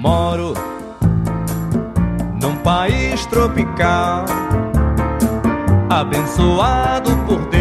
Moro num país tropical, abençoado por Deus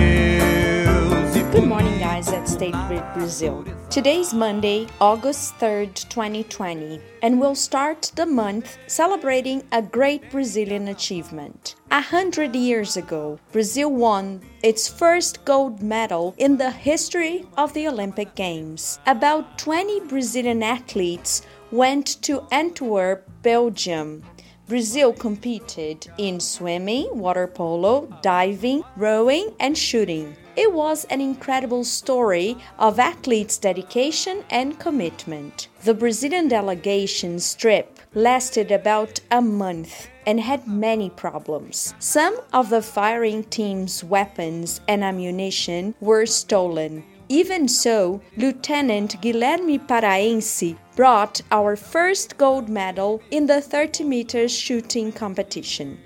Guys, at State Brazil. Today is Monday, August 3rd, 2020, and we'll start the month celebrating a great Brazilian achievement. A hundred years ago, Brazil won its first gold medal in the history of the Olympic Games. About 20 Brazilian athletes went to Antwerp, Belgium. Brazil competed in swimming, water polo, diving, rowing, and shooting. It was an incredible story of athletes' dedication and commitment. The Brazilian delegation's trip lasted about a month and had many problems. Some of the firing team's weapons and ammunition were stolen. Even so, Lieutenant Guilherme Paraense brought our first gold medal in the 30 meters shooting competition.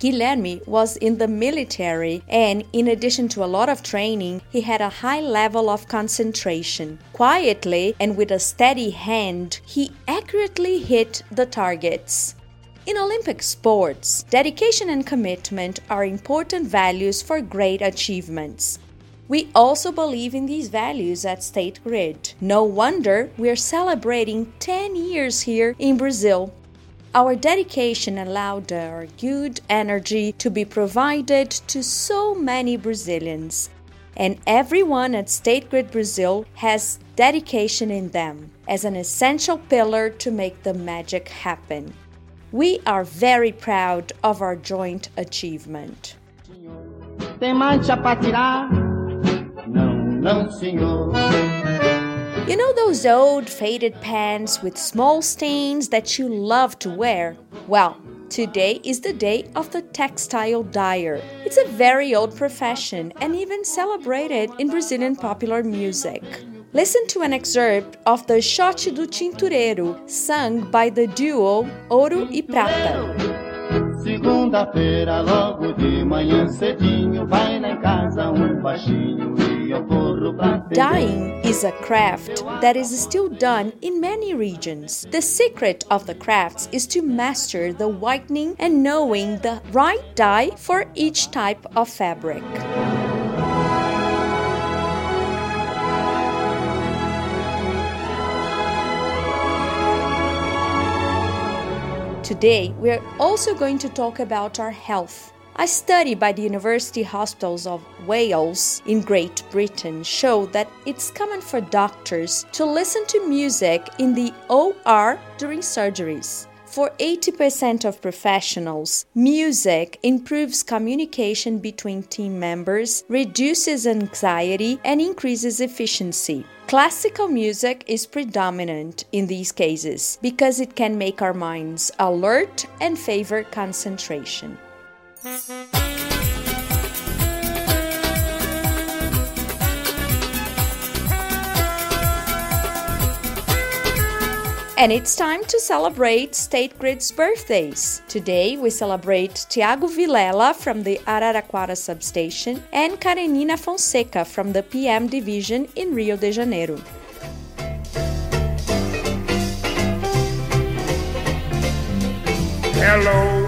Guilherme was in the military, and in addition to a lot of training, he had a high level of concentration. Quietly and with a steady hand, he accurately hit the targets. In Olympic sports, dedication and commitment are important values for great achievements. We also believe in these values at State Grid. No wonder we're celebrating 10 years here in Brazil. Our dedication allowed our good energy to be provided to so many Brazilians. And everyone at State Grid Brazil has dedication in them as an essential pillar to make the magic happen. We are very proud of our joint achievement. Tem mancha pra tirar? Não, não, senhor. You know those old faded pants with small stains that you love to wear? Well, today is the day of the textile dyer. It's a very old profession and even celebrated in Brazilian popular music. Listen to an excerpt of the Shot do Tintureiro, sung by the duo Ouro e Prata. Segunda-feira, logo de manhã cedinho, vai casa um baixinho Dyeing is a craft that is still done in many regions. The secret of the crafts is to master the whitening and knowing the right dye for each type of fabric. Today, we are also going to talk about our health. A study by the University Hospitals of Wales in Great Britain showed that it's common for doctors to listen to music in the OR during surgeries. For 80% of professionals, music improves communication between team members, reduces anxiety, and increases efficiency. Classical music is predominant in these cases because it can make our minds alert and favor concentration. And it's time to celebrate State Grid's birthdays. Today we celebrate Tiago Vilela from the Araraquara substation and Karenina Fonseca from the PM division in Rio de Janeiro. Hello,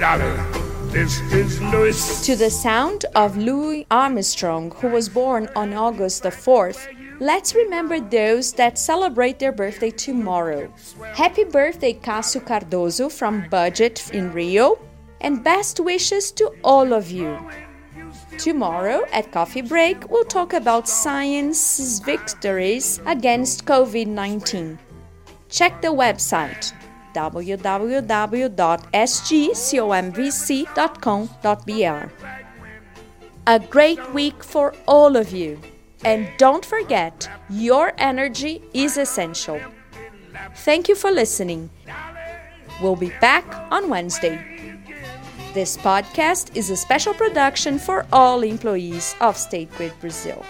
darling. This is Louis. To the sound of Louis Armstrong, who was born on August the 4th, let's remember those that celebrate their birthday tomorrow. Happy birthday, Cássio Cardoso from Budget in Rio, and best wishes to all of you. Tomorrow at Coffee Break, we'll talk about science's victories against COVID 19. Check the website www.sgcomvc.com.br. A great week for all of you. And don't forget, your energy is essential. Thank you for listening. We'll be back on Wednesday. This podcast is a special production for all employees of State Grid Brazil.